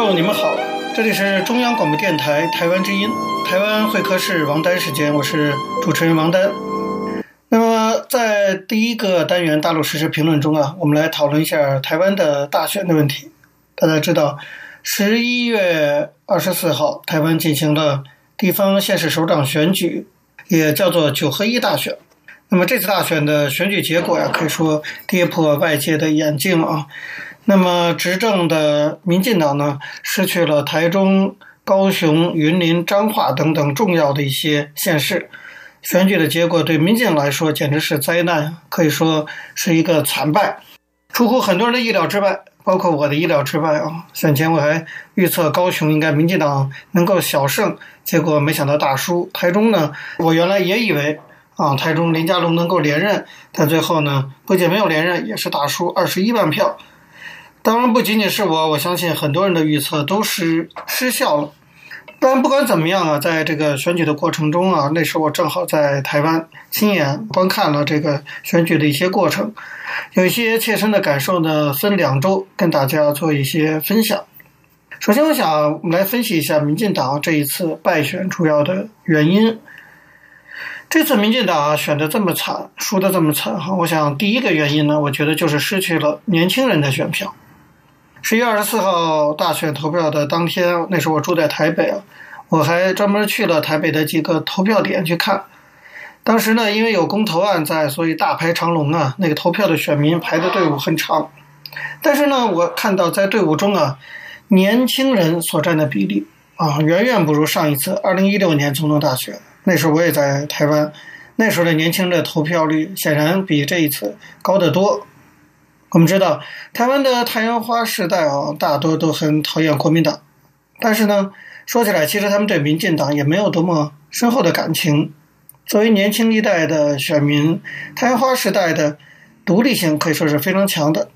各位听众，你们好，这里是中央广播电台台湾之音，台湾会客室王丹时间，我是主持人王丹。那么，在第一个单元大陆时事评论中啊，我们来讨论一下台湾的大选的问题。大家知道，十一月二十四号，台湾进行了地方县市首长选举，也叫做九合一大选。那么这次大选的选举结果呀，可以说跌破外界的眼镜啊。那么，执政的民进党呢，失去了台中、高雄、云林、彰化等等重要的一些县市。选举的结果对民进来说简直是灾难，可以说是一个惨败，出乎很多人的意料之外，包括我的意料之外啊。选前我还预测高雄应该民进党能够小胜，结果没想到大输。台中呢，我原来也以为啊，台中林佳龙能够连任，但最后呢，不仅没有连任，也是大输二十一万票。当然不仅仅是我，我相信很多人的预测都是失效了。但不管怎么样啊，在这个选举的过程中啊，那时候我正好在台湾亲眼观看了这个选举的一些过程，有一些切身的感受呢，分两周跟大家做一些分享。首先，我想我们来分析一下民进党这一次败选主要的原因。这次民进党选的这么惨，输的这么惨哈，我想第一个原因呢，我觉得就是失去了年轻人的选票。十一月二十四号大选投票的当天，那时候我住在台北啊，我还专门去了台北的几个投票点去看。当时呢，因为有公投案在，所以大排长龙啊，那个投票的选民排的队伍很长。但是呢，我看到在队伍中啊，年轻人所占的比例啊，远远不如上一次二零一六年总统大选。那时候我也在台湾，那时候的年轻人的投票率显然比这一次高得多。我们知道，台湾的太阳花世代啊，大多都很讨厌国民党，但是呢，说起来，其实他们对民进党也没有多么深厚的感情。作为年轻一代的选民，太阳花时代的独立性可以说是非常强的。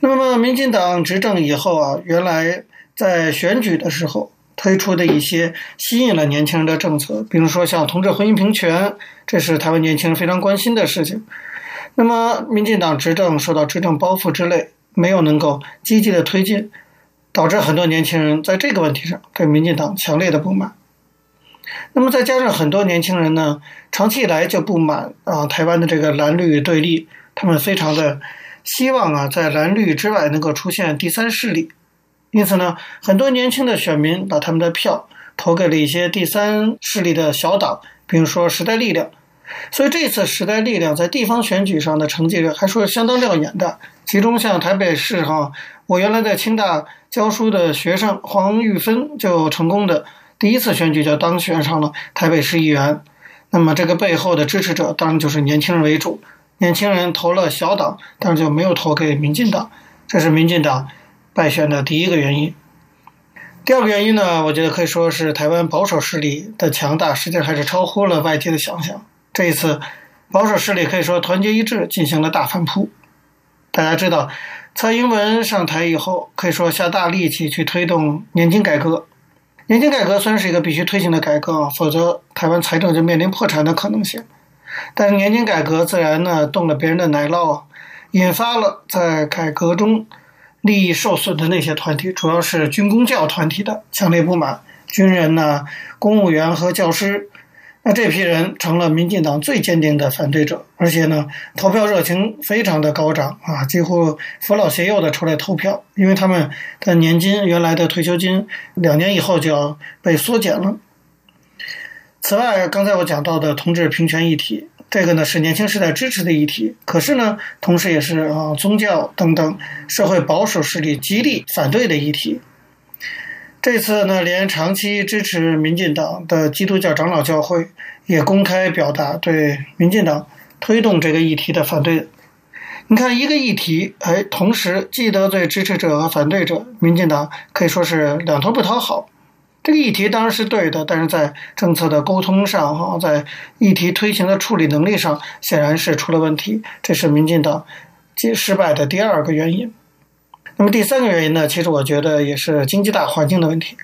那么，民进党执政以后啊，原来在选举的时候推出的一些吸引了年轻人的政策，比如说像同志婚姻平权，这是台湾年轻人非常关心的事情。那么，民进党执政受到执政包袱之累，没有能够积极的推进，导致很多年轻人在这个问题上对民进党强烈的不满。那么再加上很多年轻人呢，长期以来就不满啊台湾的这个蓝绿对立，他们非常的希望啊在蓝绿之外能够出现第三势力，因此呢，很多年轻的选民把他们的票投给了一些第三势力的小党，比如说时代力量。所以这次时代力量在地方选举上的成绩还说相当亮眼的，其中像台北市哈，我原来在清大教书的学生黄玉芬就成功的第一次选举就当选上了台北市议员。那么这个背后的支持者当然就是年轻人为主，年轻人投了小党，但是就没有投给民进党，这是民进党败选的第一个原因。第二个原因呢，我觉得可以说是台湾保守势力的强大，实际还是超乎了外界的想象。这一次，保守势力可以说团结一致，进行了大反扑。大家知道，蔡英文上台以后，可以说下大力气去推动年金改革。年金改革虽然是一个必须推行的改革，否则台湾财政就面临破产的可能性。但是年金改革自然呢，动了别人的奶酪，引发了在改革中利益受损的那些团体，主要是军工教团体的强烈不满，军人呢、公务员和教师。那这批人成了民进党最坚定的反对者，而且呢，投票热情非常的高涨啊，几乎扶老携幼的出来投票，因为他们的年金原来的退休金两年以后就要被缩减了。此外，刚才我讲到的同志平权议题，这个呢是年轻时代支持的议题，可是呢，同时也是啊宗教等等社会保守势力极力反对的议题。这次呢，连长期支持民进党的基督教长老教会也公开表达对民进党推动这个议题的反对。你看，一个议题，哎，同时既得罪支持者和反对者，民进党可以说是两头不讨好。这个议题当然是对的，但是在政策的沟通上，哈，在议题推行的处理能力上，显然是出了问题。这是民进党失败的第二个原因。那么第三个原因呢？其实我觉得也是经济大环境的问题。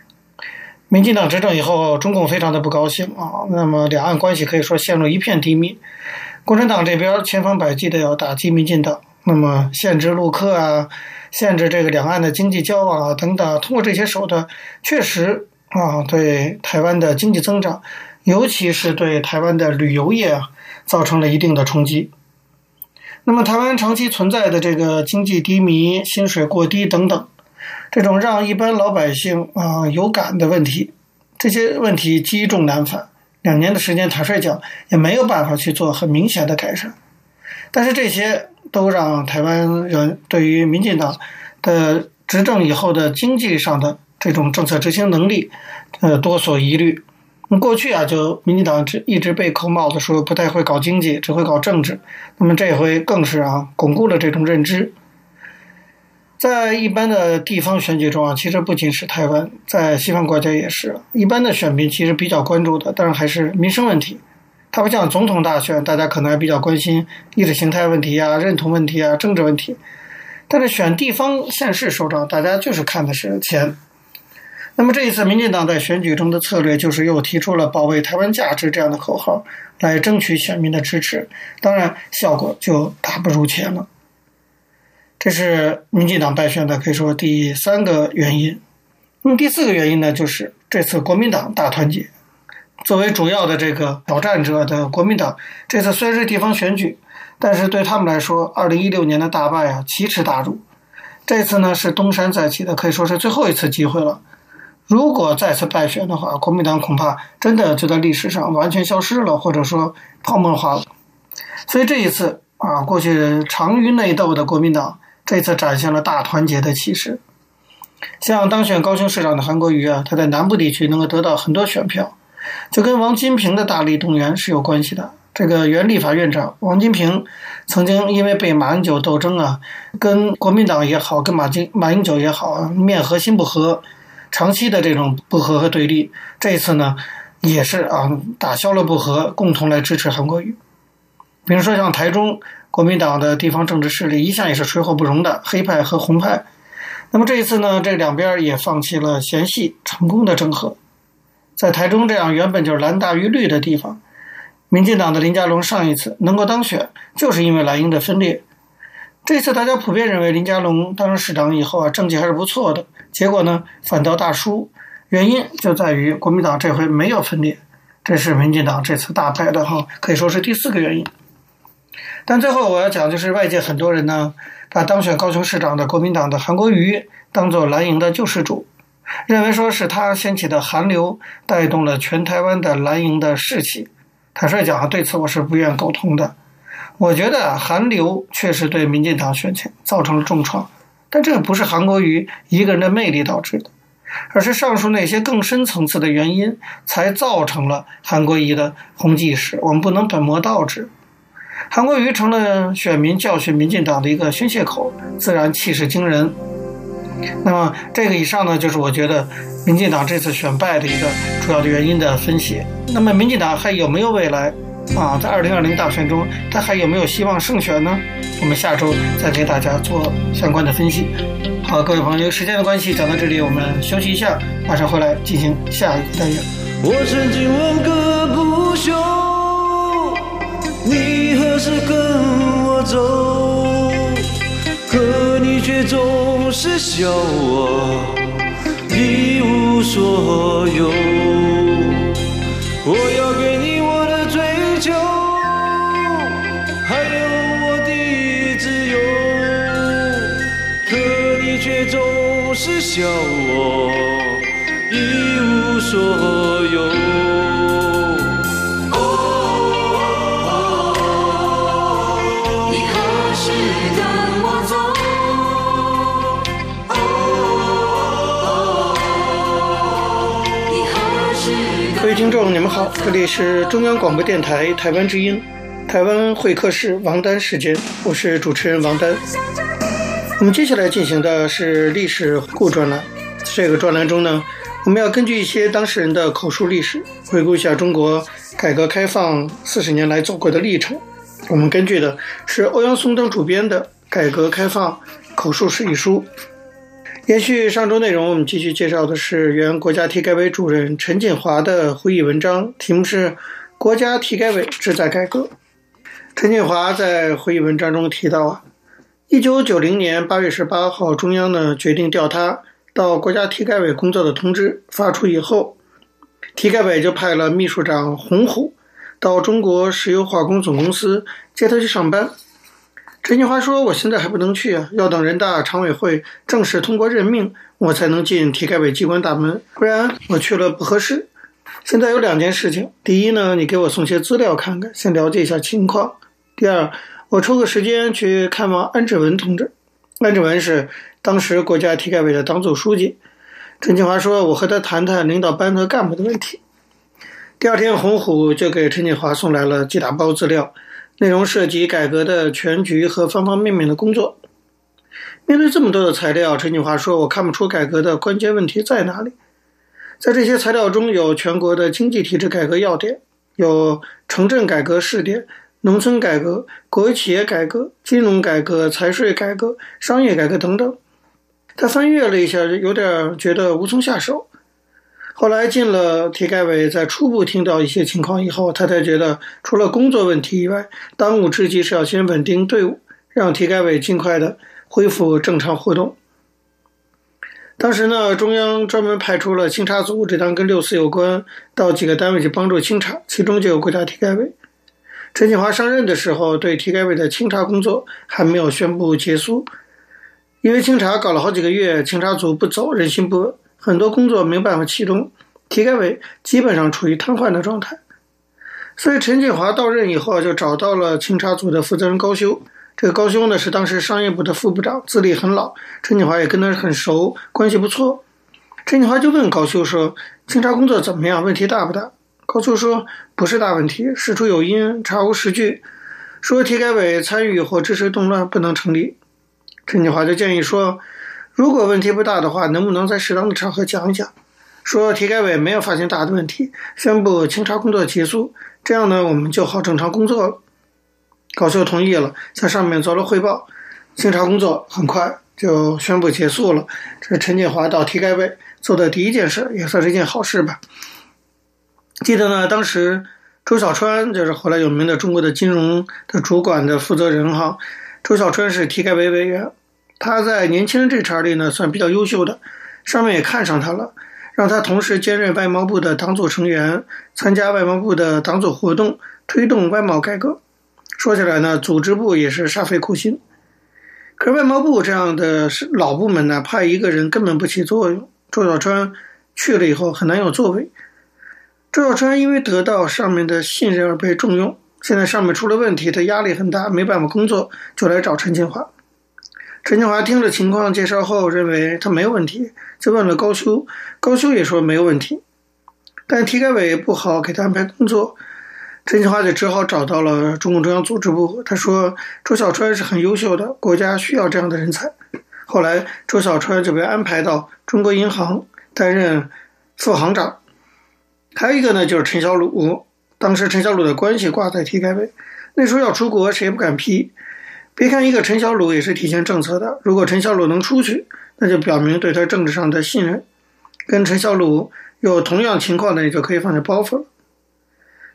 民进党执政以后，中共非常的不高兴啊，那么两岸关系可以说陷入一片低迷。共产党这边千方百计的要打击民进党，那么限制陆客啊，限制这个两岸的经济交往啊等等，通过这些手段，确实啊，对台湾的经济增长，尤其是对台湾的旅游业啊，造成了一定的冲击。那么，台湾长期存在的这个经济低迷、薪水过低等等，这种让一般老百姓啊有感的问题，这些问题积重难返。两年的时间，坦率讲，也没有办法去做很明显的改善。但是这些都让台湾人对于民进党的执政以后的经济上的这种政策执行能力，呃，多所疑虑。那过去啊，就民进党一直被扣帽子，说不太会搞经济，只会搞政治。那么这回更是啊，巩固了这种认知。在一般的地方选举中啊，其实不仅是台湾，在西方国家也是，一般的选民其实比较关注的，当然还是民生问题。它不像总统大选，大家可能还比较关心意识形态问题啊、认同问题啊、政治问题。但是选地方县市首长，大家就是看的是钱。那么这一次，民进党在选举中的策略就是又提出了“保卫台湾价值”这样的口号，来争取选民的支持。当然，效果就大不如前了。这是民进党败选的可以说第三个原因。那么第四个原因呢，就是这次国民党大团结。作为主要的这个挑战者的国民党，这次虽然是地方选举，但是对他们来说，二零一六年的大败啊，奇耻大辱。这次呢，是东山再起的，可以说是最后一次机会了。如果再次败选的话，国民党恐怕真的就在历史上完全消失了，或者说泡沫化了。所以这一次啊，过去长于内斗的国民党，这次展现了大团结的气势。像当选高雄市长的韩国瑜啊，他在南部地区能够得到很多选票，就跟王金平的大力动员是有关系的。这个原立法院长王金平曾经因为被马英九斗争啊，跟国民党也好，跟马金马英九也好，面和心不和。长期的这种不和和对立，这一次呢，也是啊，打消了不和，共同来支持韩国瑜。比如说像台中国民党的地方政治势力，一向也是水火不容的黑派和红派。那么这一次呢，这两边也放弃了嫌隙，成功的整合。在台中这样原本就是蓝大于绿的地方，民进党的林佳龙上一次能够当选，就是因为蓝营的分裂。这次大家普遍认为林佳龙当上市长以后啊，政绩还是不错的。结果呢，反倒大输，原因就在于国民党这回没有分裂，这是民进党这次大败的哈，可以说是第四个原因。但最后我要讲，就是外界很多人呢，把当选高雄市长的国民党的韩国瑜当做蓝营的救世主，认为说是他掀起的韩流带动了全台湾的蓝营的士气。坦率讲啊，对此我是不愿苟同的。我觉得韩流确实对民进党选情造成了重创。但这个不是韩国瑜一个人的魅力导致的，而是上述那些更深层次的原因，才造成了韩国瑜的红极一时。我们不能本末倒置，韩国瑜成了选民教训民进党的一个宣泄口，自然气势惊人。那么这个以上呢，就是我觉得民进党这次选败的一个主要的原因的分析。那么民进党还有没有未来？啊，在二零二零大选中，他还有没有希望胜选呢？我们下周再给大家做相关的分析。好，各位朋友，由于时间的关系，讲到这里，我们休息一下，马上回来进行下一个单元。我曾经问个不休，你何时跟我走？可你却总是笑我一无所有。我要给所有。各位听众，你们好，这里是中央广播电台台湾之音，台湾会客室王丹时间，我是主持人王丹。我们接下来进行的是历史回顾专栏，这个专栏中呢，我们要根据一些当事人的口述历史，回顾一下中国改革开放四十年来走过的历程。我们根据的是欧阳松等主编的《改革开放口述史》一书。延续上周内容，我们继续介绍的是原国家体改委主任陈锦华的回忆文章，题目是《国家体改委志在改革》。陈锦华在回忆文章中提到啊，一九九零年八月十八号，中央呢决定调他到国家体改委工作的通知发出以后，体改委就派了秘书长洪虎到中国石油化工总公司接他去上班。陈金华说：“我现在还不能去啊，要等人大常委会正式通过任命，我才能进体改委机关大门，不然我去了不合适。现在有两件事情：第一呢，你给我送些资料看看，先了解一下情况；第二，我抽个时间去看望安志文同志。安志文是当时国家体改委的党组书记。”陈锦华说：“我和他谈谈领导班子干部的问题。”第二天，洪虎就给陈锦华送来了几大包资料。内容涉及改革的全局和方方面面的工作。面对这么多的材料，陈锦华说：“我看不出改革的关键问题在哪里。在这些材料中有全国的经济体制改革要点，有城镇改革试点、农村改革、国有企业改革、金融改革、财税改革、商业改革等等。”他翻阅了一下，有点觉得无从下手。后来进了体改委，在初步听到一些情况以后，他才觉得除了工作问题以外，当务之急是要先稳定队伍，让体改委尽快的恢复正常活动。当时呢，中央专门派出了清查组，这当跟六四有关，到几个单位去帮助清查，其中就有国家体改委。陈锦华上任的时候，对体改委的清查工作还没有宣布结束，因为清查搞了好几个月，清查组不走，人心不稳。很多工作没办法启动，体改委基本上处于瘫痪的状态。所以陈锦华到任以后，就找到了清查组的负责人高修。这个高修呢，是当时商业部的副部长，资历很老。陈锦华也跟他很熟，关系不错。陈锦华就问高修说：“清查工作怎么样？问题大不大？”高修说：“不是大问题，事出有因，查无实据。说体改委参与或支持动乱不能成立。”陈建华就建议说。如果问题不大的话，能不能在适当的场合讲一讲，说体改委没有发现大的问题，宣布清查工作结束，这样呢，我们就好正常工作了。高秀同意了，向上面做了汇报，清查工作很快就宣布结束了。这是陈建华到体改委做的第一件事，也算是一件好事吧。记得呢，当时周小川就是后来有名的中国的金融的主管的负责人哈，周小川是体改委委员。他在年轻人这茬里呢，算比较优秀的，上面也看上他了，让他同时兼任外贸部的党组成员，参加外贸部的党组活动，推动外贸改革。说起来呢，组织部也是煞费苦心。可是外贸部这样的老部门呢，派一个人根本不起作用。周小川去了以后很难有作为。周小川因为得到上面的信任而被重用，现在上面出了问题，他压力很大，没办法工作，就来找陈清华。陈清华听了情况介绍后，认为他没有问题，就问了高修，高修也说没有问题，但体改委不好给他安排工作，陈清华就只好找到了中共中央组织部。他说周小川是很优秀的，国家需要这样的人才。后来周小川就被安排到中国银行担任副行长。还有一个呢，就是陈小鲁，当时陈小鲁的关系挂在体改委，那时候要出国，谁也不敢批。别看一个陈小鲁也是体现政策的，如果陈小鲁能出去，那就表明对他政治上的信任。跟陈小鲁有同样情况的，你就可以放下包袱了。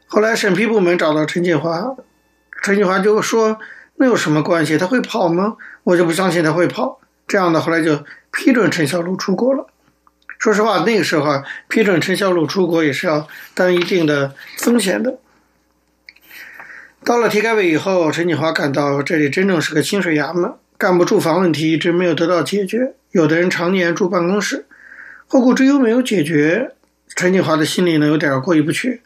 后来审批部门找到陈锦华，陈锦华就说：“那有什么关系？他会跑吗？我就不相信他会跑。”这样的后来就批准陈小鲁出国了。说实话，那个时候啊批准陈小鲁出国也是要担一定的风险的。到了体改委以后，陈锦华感到这里真正是个清水衙门，干部住房问题一直没有得到解决，有的人常年住办公室，后顾之忧没有解决，陈锦华的心里呢有点过意不去。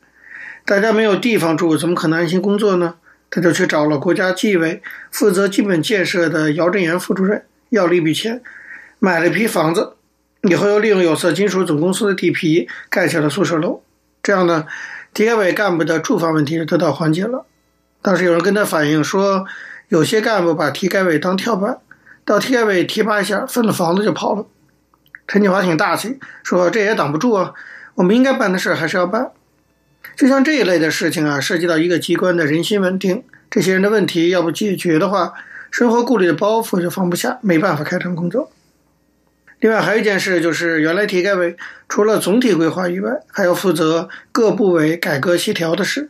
大家没有地方住，怎么可能安心工作呢？他就去找了国家纪委负责基本建设的姚振元副主任，要了一笔钱，买了一批房子，以后又利用有色金属总公司的地皮盖起了宿舍楼。这样呢，体改委干部的住房问题就得到缓解了。当时有人跟他反映说，有些干部把体改委当跳板，到体改委提拔一下，分了房子就跑了。陈锦华挺大气，说这也挡不住啊，我们应该办的事还是要办。就像这一类的事情啊，涉及到一个机关的人心稳定，这些人的问题要不解决的话，生活顾虑的包袱就放不下，没办法开展工作。另外还有一件事，就是原来体改委除了总体规划以外，还要负责各部委改革协调的事。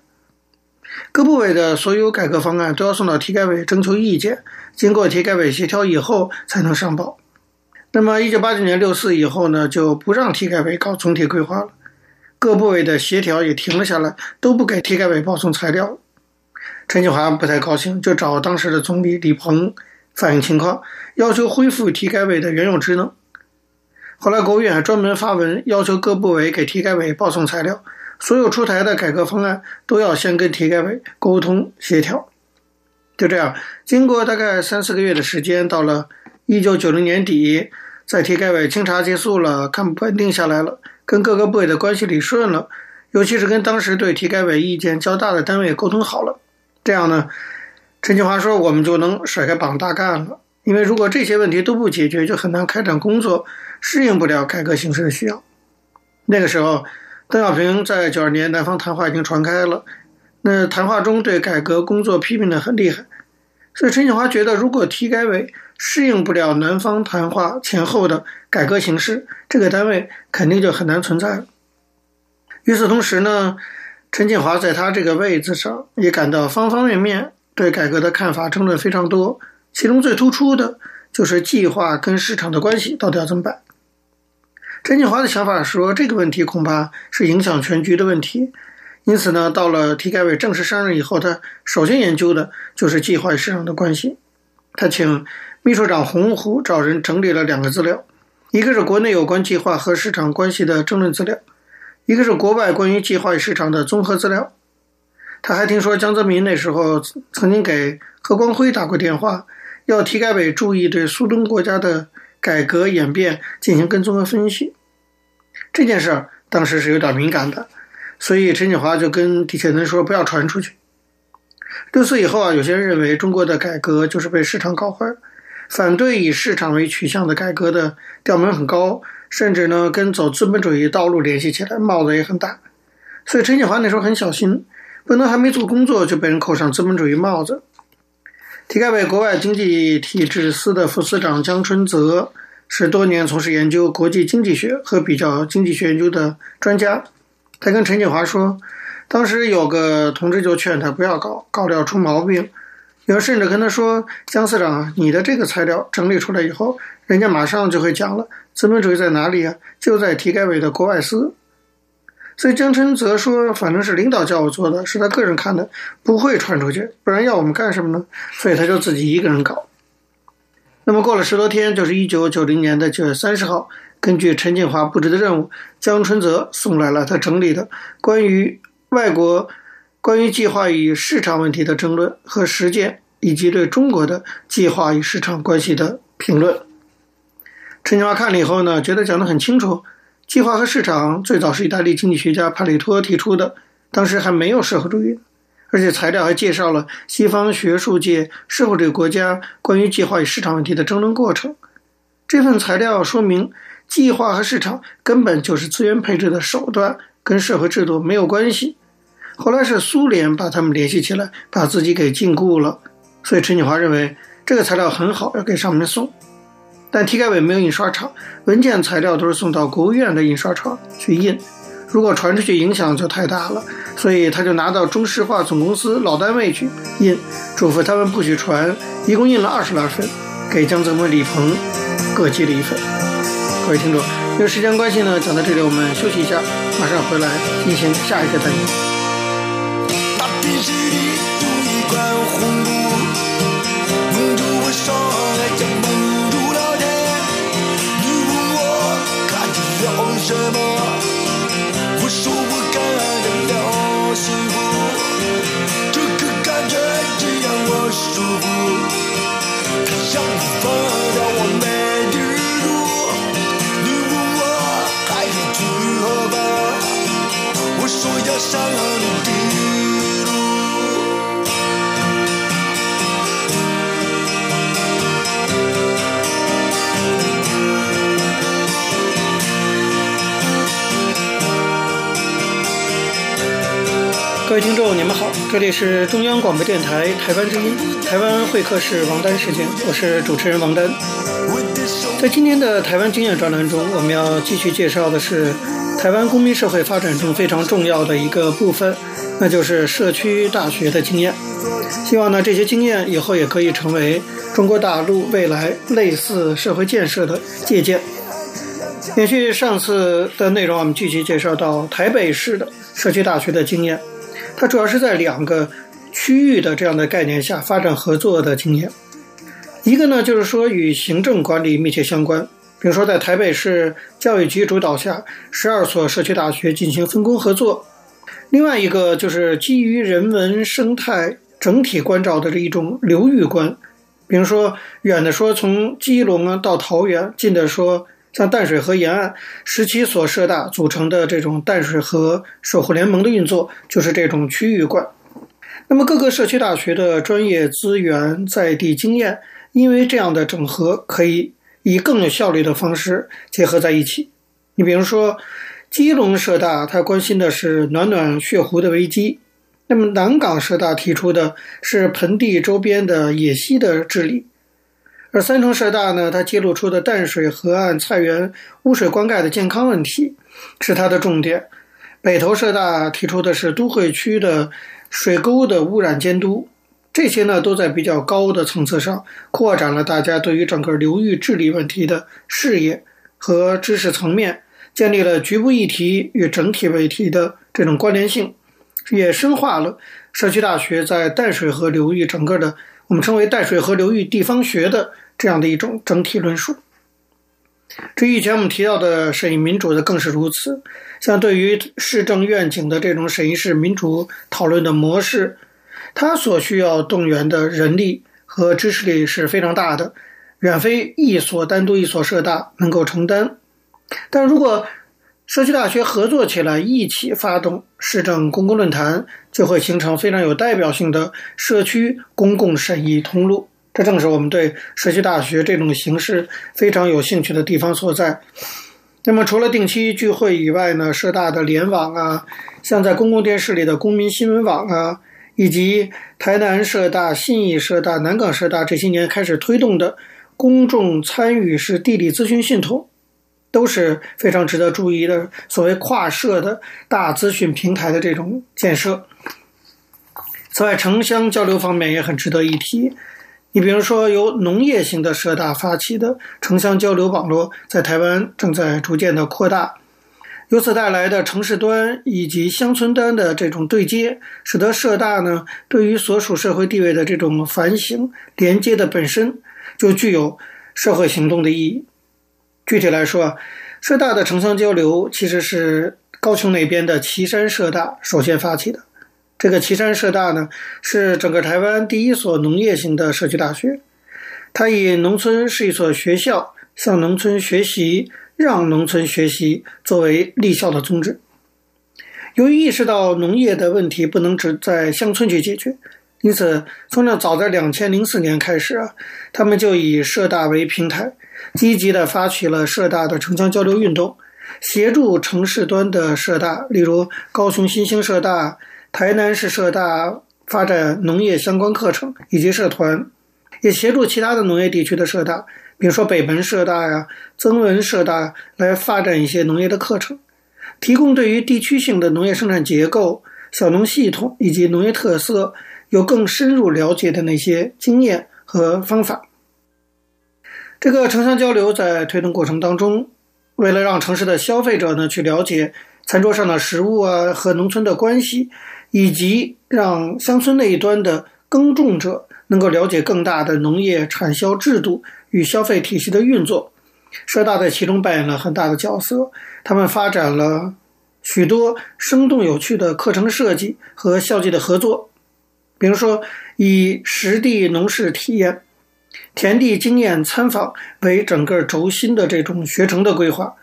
各部委的所有改革方案都要送到体改委征求意见，经过体改委协调以后才能上报。那么一九八九年六四以后呢，就不让体改委搞总体规划了，各部委的协调也停了下来，都不给体改委报送材料。陈锦华不太高兴，就找当时的总理李鹏反映情况，要求恢复体改委的原有职能。后来，国务院还专门发文要求各部委给体改委报送材料，所有出台的改革方案都要先跟体改委沟通协调。就这样，经过大概三四个月的时间，到了一九九零年底，在体改委清查结束了，干部稳定下来了，跟各个部委的关系理顺了，尤其是跟当时对体改委意见较大的单位沟通好了，这样呢，陈锦华说我们就能甩开膀大干了。因为如果这些问题都不解决，就很难开展工作，适应不了改革形势的需要。那个时候，邓小平在九二年南方谈话已经传开了，那谈话中对改革工作批评的很厉害，所以陈锦华觉得，如果体改委适应不了南方谈话前后的改革形势，这个单位肯定就很难存在了。与此同时呢，陈锦华在他这个位子上也感到方方面面对改革的看法争论非常多。其中最突出的就是计划跟市场的关系到底要怎么办？陈锦华的想法说，这个问题恐怕是影响全局的问题。因此呢，到了体改委正式上任以后，他首先研究的就是计划与市场的关系。他请秘书长洪湖找人整理了两个资料，一个是国内有关计划和市场关系的争论资料，一个是国外关于计划与市场的综合资料。他还听说江泽民那时候曾经给何光辉打过电话。要体改委注意对苏东国家的改革演变进行跟踪和分析，这件事儿当时是有点敏感的，所以陈锦华就跟底下人说不要传出去。六四以后啊，有些人认为中国的改革就是被市场搞坏，反对以市场为取向的改革的调门很高，甚至呢跟走资本主义道路联系起来，帽子也很大。所以陈锦华那时候很小心，不能还没做工作就被人扣上资本主义帽子。体改委国外经济体制司的副司长江春泽是多年从事研究国际经济学和比较经济学研究的专家。他跟陈锦华说，当时有个同志就劝他不要搞，搞了出毛病。有甚至跟他说：“江司长，你的这个材料整理出来以后，人家马上就会讲了，资本主义在哪里啊？就在体改委的国外司。”所以江春泽说：“反正是领导叫我做的，是他个人看的，不会传出去，不然要我们干什么呢？所以他就自己一个人搞。那么过了十多天，就是一九九零年的九月三十号，根据陈锦华布置的任务，江春泽送来了他整理的关于外国关于计划与市场问题的争论和实践，以及对中国的计划与市场关系的评论。陈锦华看了以后呢，觉得讲得很清楚。”计划和市场最早是意大利经济学家帕里托提出的，当时还没有社会主义，而且材料还介绍了西方学术界社会主义国家关于计划与市场问题的争论过程。这份材料说明，计划和市场根本就是资源配置的手段，跟社会制度没有关系。后来是苏联把他们联系起来，把自己给禁锢了。所以陈锦华认为这个材料很好，要给上面送。但体改委没有印刷厂，文件材料都是送到国务院的印刷厂去印。如果传出去，影响就太大了，所以他就拿到中石化总公司老单位去印，嘱咐他们不许传。一共印了二十来份，给江泽民、李鹏各寄了一份。各位听众，因为时间关系呢，讲到这里我们休息一下，马上回来进行下一个单元。这里是中央广播电台台湾之音，台湾会客室王丹时间，我是主持人王丹。在今天的台湾经验专栏中，我们要继续介绍的是台湾公民社会发展中非常重要的一个部分，那就是社区大学的经验。希望呢，这些经验以后也可以成为中国大陆未来类似社会建设的借鉴。延续上次的内容，我们继续介绍到台北市的社区大学的经验。它主要是在两个区域的这样的概念下发展合作的经验。一个呢，就是说与行政管理密切相关，比如说在台北市教育局主导下，十二所社区大学进行分工合作；另外一个就是基于人文生态整体关照的这一种流域观，比如说远的说从基隆啊到桃园，近的说。像淡水河沿岸十七所社大组成的这种淡水河守护联盟的运作，就是这种区域观。那么各个社区大学的专业资源、在地经验，因为这样的整合，可以以更有效率的方式结合在一起。你比如说，基隆社大，它关心的是暖暖血湖的危机；那么南港社大提出的是盆地周边的野溪的治理。而三重社大呢，它揭露出的淡水河岸菜园污水灌溉的健康问题是它的重点。北投社大提出的是都会区的水沟的污染监督，这些呢都在比较高的层次上扩展了大家对于整个流域治理问题的视野和知识层面，建立了局部议题与整体问题的这种关联性，也深化了社区大学在淡水河流域整个的我们称为淡水河流域地方学的。这样的一种整体论述。至于以前我们提到的审议民主的，更是如此。像对于市政愿景的这种审议式民主讨论的模式，它所需要动员的人力和知识力是非常大的，远非一所单独一所社大能够承担。但如果社区大学合作起来，一起发动市政公共论坛，就会形成非常有代表性的社区公共审议通路。这正是我们对社区大学这种形式非常有兴趣的地方所在。那么，除了定期聚会以外呢，社大的联网啊，像在公共电视里的公民新闻网啊，以及台南社大、信义社大、南港社大这些年开始推动的公众参与式地理资讯系统，都是非常值得注意的。所谓跨社的大资讯平台的这种建设。此外，城乡交流方面也很值得一提。你比如说，由农业型的社大发起的城乡交流网络，在台湾正在逐渐的扩大，由此带来的城市端以及乡村端的这种对接，使得社大呢对于所属社会地位的这种反省连接的本身就具有社会行动的意义。具体来说啊，社大的城乡交流其实是高雄那边的岐山社大首先发起的。这个岐山社大呢，是整个台湾第一所农业型的社区大学。它以农村是一所学校，向农村学习，让农村学习作为立校的宗旨。由于意识到农业的问题不能只在乡村去解决，因此从那早在两千零四年开始啊，他们就以社大为平台，积极地发起了社大的城乡交流运动，协助城市端的社大，例如高雄新兴社大。台南市社大发展农业相关课程以及社团，也协助其他的农业地区的社大，比如说北门社大呀、曾文社大，来发展一些农业的课程，提供对于地区性的农业生产结构、小农系统以及农业特色有更深入了解的那些经验和方法。这个城乡交流在推动过程当中，为了让城市的消费者呢去了解餐桌上的食物啊和农村的关系。以及让乡村那一端的耕种者能够了解更大的农业产销制度与消费体系的运作，社大在其中扮演了很大的角色。他们发展了许多生动有趣的课程设计和校际的合作，比如说以实地农事体验、田地经验参访为整个轴心的这种学程的规划。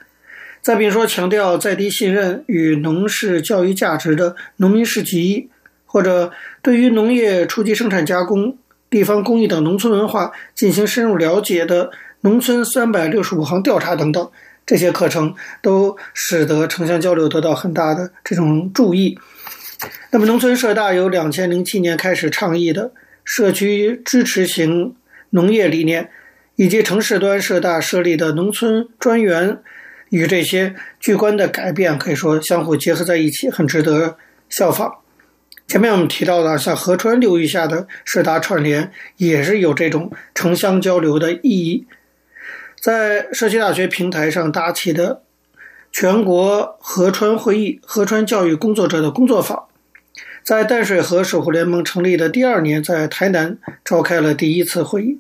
再比如说，强调在地信任与农事教育价值的农民市集，或者对于农业初级生产加工、地方工艺等农村文化进行深入了解的农村三百六十五行调查等等，这些课程都使得城乡交流得到很大的这种注意。那么，农村社大由两千零七年开始倡议的社区支持型农业理念，以及城市端社大设立的农村专员。与这些巨观的改变可以说相互结合在一起，很值得效仿。前面我们提到的，像河川流域下的社大串联，也是有这种城乡交流的意义。在社区大学平台上搭起的全国河川会议、河川教育工作者的工作坊，在淡水河守护联盟成立的第二年，在台南召开了第一次会议。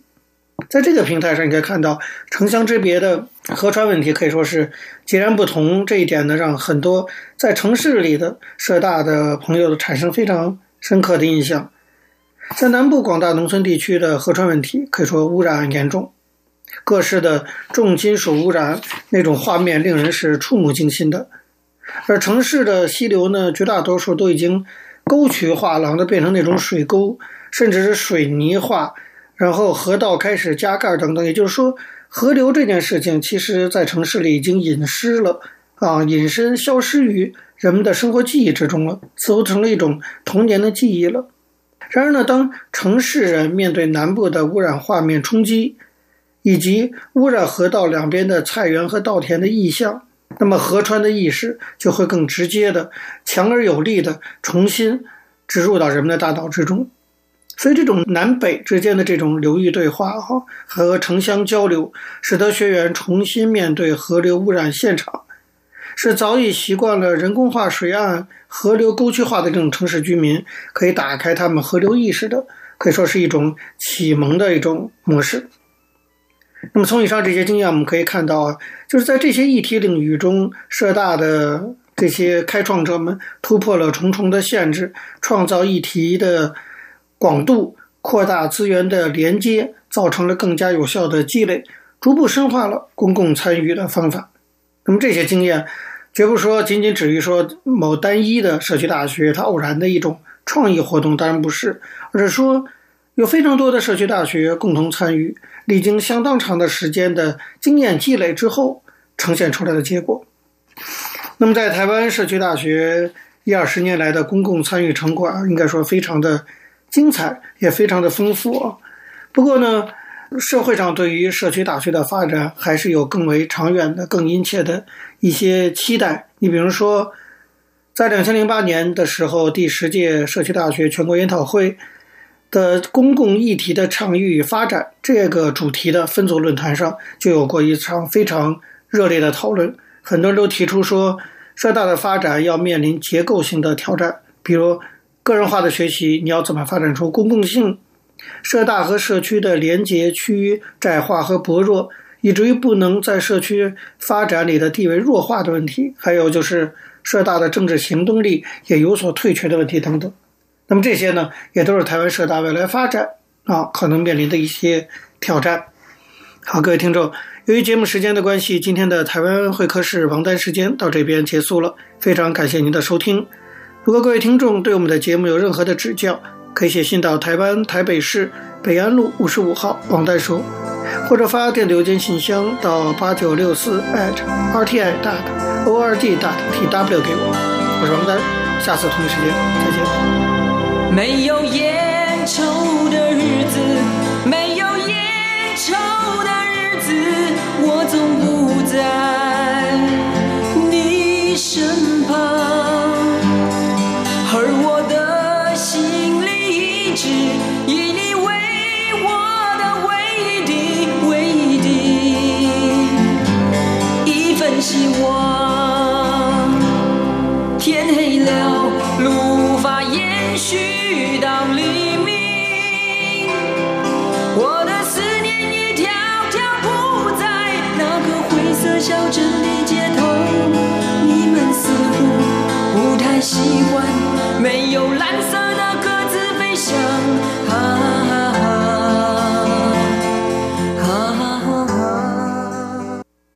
在这个平台上，你可以看到城乡之别的河川问题可以说是截然不同。这一点呢，让很多在城市里的社大的朋友产生非常深刻的印象。在南部广大农村地区的河川问题，可以说污染严重，各式的重金属污染那种画面令人是触目惊心的。而城市的溪流呢，绝大多数都已经沟渠化了，都变成那种水沟，甚至是水泥化。然后河道开始加盖等等，也就是说，河流这件事情，其实在城市里已经隐失了啊，隐身消失于人们的生活记忆之中了，似乎成了一种童年的记忆了。然而呢，当城市人面对南部的污染画面冲击，以及污染河道两边的菜园和稻田的意象，那么河川的意识就会更直接的、强而有力的重新植入到人们的大脑之中。所以，这种南北之间的这种流域对话，哈和城乡交流，使得学员重新面对河流污染现场，是早已习惯了人工化水岸、河流沟渠化的这种城市居民，可以打开他们河流意识的，可以说是一种启蒙的一种模式。那么，从以上这些经验，我们可以看到，就是在这些议题领域中，社大的这些开创者们突破了重重的限制，创造议题的。广度扩大资源的连接，造成了更加有效的积累，逐步深化了公共参与的方法。那么这些经验，绝不说仅仅止于说某单一的社区大学它偶然的一种创意活动，当然不是，而是说有非常多的社区大学共同参与，历经相当长的时间的经验积累之后呈现出来的结果。那么在台湾社区大学一二十年来的公共参与成果，应该说非常的。精彩也非常的丰富啊，不过呢，社会上对于社区大学的发展还是有更为长远的、更殷切的一些期待。你比如说，在两千零八年的时候，第十届社区大学全国研讨会的公共议题的倡议与发展这个主题的分组论坛上，就有过一场非常热烈的讨论。很多人都提出说，社大的发展要面临结构性的挑战，比如。个人化的学习，你要怎么发展出公共性？社大和社区的连结趋于窄化和薄弱，以至于不能在社区发展里的地位弱化的问题。还有就是社大的政治行动力也有所退却的问题等等。那么这些呢，也都是台湾社大未来发展啊可能面临的一些挑战。好，各位听众，由于节目时间的关系，今天的台湾会客室王丹时间到这边结束了。非常感谢您的收听。如果各位听众对我们的节目有任何的指教，可以写信到台湾台北市北安路五十五号王丹收，或者发电子邮件信箱到八九六四 at rti dot org dot tw 给我。我是王丹，下次同一时间再见。没有烟抽的日子，没有烟抽的日子，我总不在。你们